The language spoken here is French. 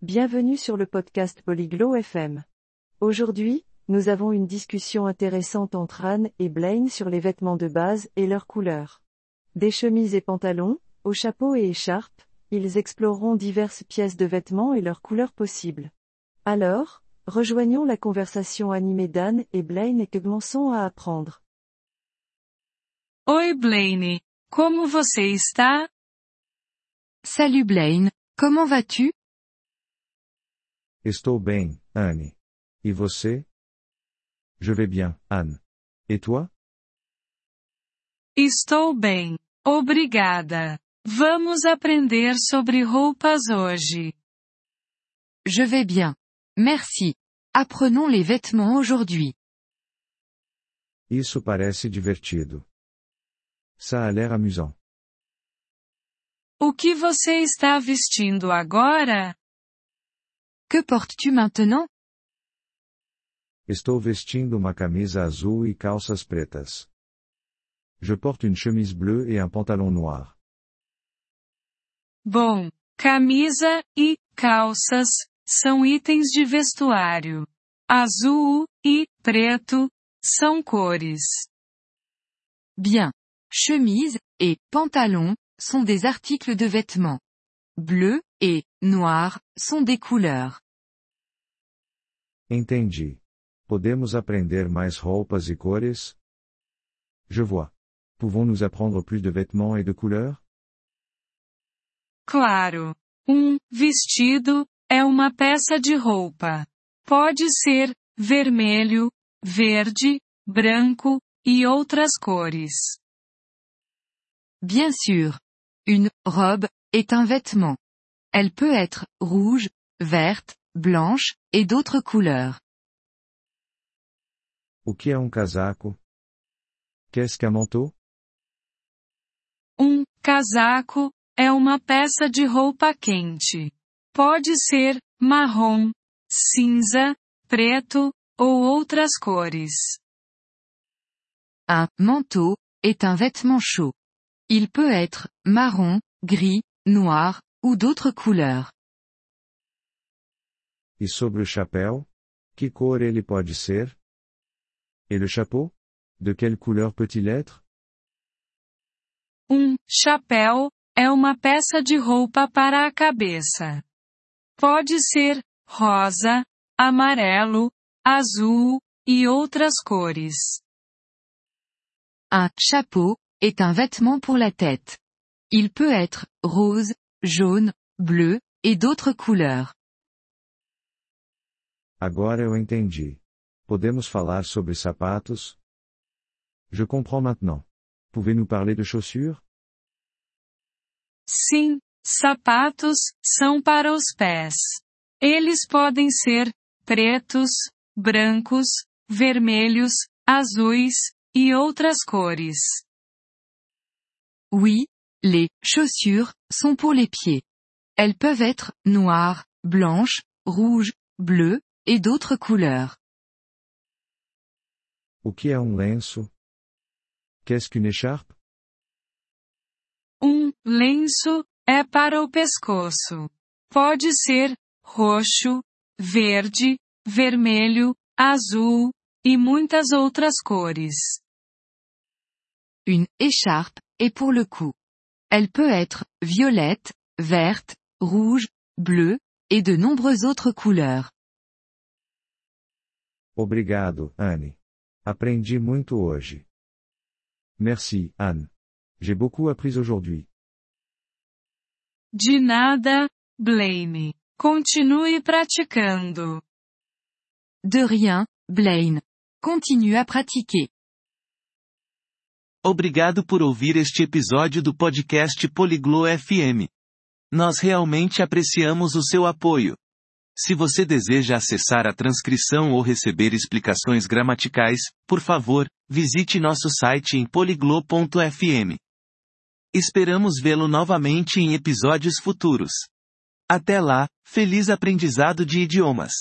Bienvenue sur le podcast Polyglot FM. Aujourd'hui, nous avons une discussion intéressante entre Anne et Blaine sur les vêtements de base et leurs couleurs. Des chemises et pantalons, aux chapeaux et écharpes, ils exploreront diverses pièces de vêtements et leurs couleurs possibles. Alors, rejoignons la conversation animée d'Anne et Blaine et commençons à apprendre. Oi Blaine, como você está? Salut Blaine, comment vas-tu? Estou bem, Anne. E você? Je vais bien, Anne. Et toi? Estou bem, obrigada. Vamos aprender sobre roupas hoje. Je vais bien. Merci. Apprenons les vêtements aujourd'hui. Isso parece divertido. Ça a l'air amusant. O que você está vestindo agora? Que portes-tu maintenant? Estou vestindo uma camisa azul e calças pretas. Je porte une chemise bleue et un pantalon noir. Bom, camisa e calças são itens de vestuário. Azul e preto são cores. Bien. Chemise et pantalon sont des articles de vêtements. Bleu et noir sont des couleurs. Entendi. Podemos aprender mais roupas e cores? Je vois. Pouvons-nous apprendre plus de vêtements et de couleurs? Claro. Um vestido é uma peça de roupa. Pode ser vermelho, verde, branco e outras cores. Bien sûr. Une robe est un vêtement. Elle peut être rouge, verte, blanche, et d'autres couleurs. O que é um casaco? Qu'est-ce qu'un manteau? Um casaco é uma peça de roupa quente. Pode ser marrom, cinza, preto ou outras cores. Un manteau est un vêtement chaud. Il peut être marron, gris, noir, ou d'autres couleurs. E sobre o chapéu? Que cor ele pode ser? Et le chapeau? De quelle couleur peut-il être? Um chapéu é uma peça de roupa para a cabeça. Pode ser rosa, amarelo, azul e outras cores. Un chapeau est un vêtement pour la tête. Il peut être rose, jaune, bleu, et d'autres couleurs. Agora eu entendi. Podemos falar sobre sapatos? Je comprends maintenant. Pouvez-nous parler de chaussures? Sim, sapatos são para os pés. Eles podem ser pretos, brancos, vermelhos, azuis e outras cores. Oui, les chaussures sont pour les pieds. Elles peuvent être noires, blanches, rouges, bleues, et d'autres couleurs. O que é um lenço? Qu'est-ce qu'une écharpe? Um lenço é para o pescoço. Pode ser roxo, verde, vermelho, azul e muitas outras cores. Une écharpe est pour le cou. Elle peut être violette, verte, rouge, bleue, et de nombreuses autres couleurs. Obrigado, Anne. Aprendi muito hoje. Merci, Anne. J'ai beaucoup appris aujourd'hui. De nada, Blaine. Continue praticando. De rien, Blaine. Continue à pratiquer. Obrigado por ouvir este episódio do podcast Poliglo FM. Nós realmente apreciamos o seu apoio. Se você deseja acessar a transcrição ou receber explicações gramaticais, por favor, visite nosso site em poliglo.fm. Esperamos vê-lo novamente em episódios futuros. Até lá, feliz aprendizado de idiomas!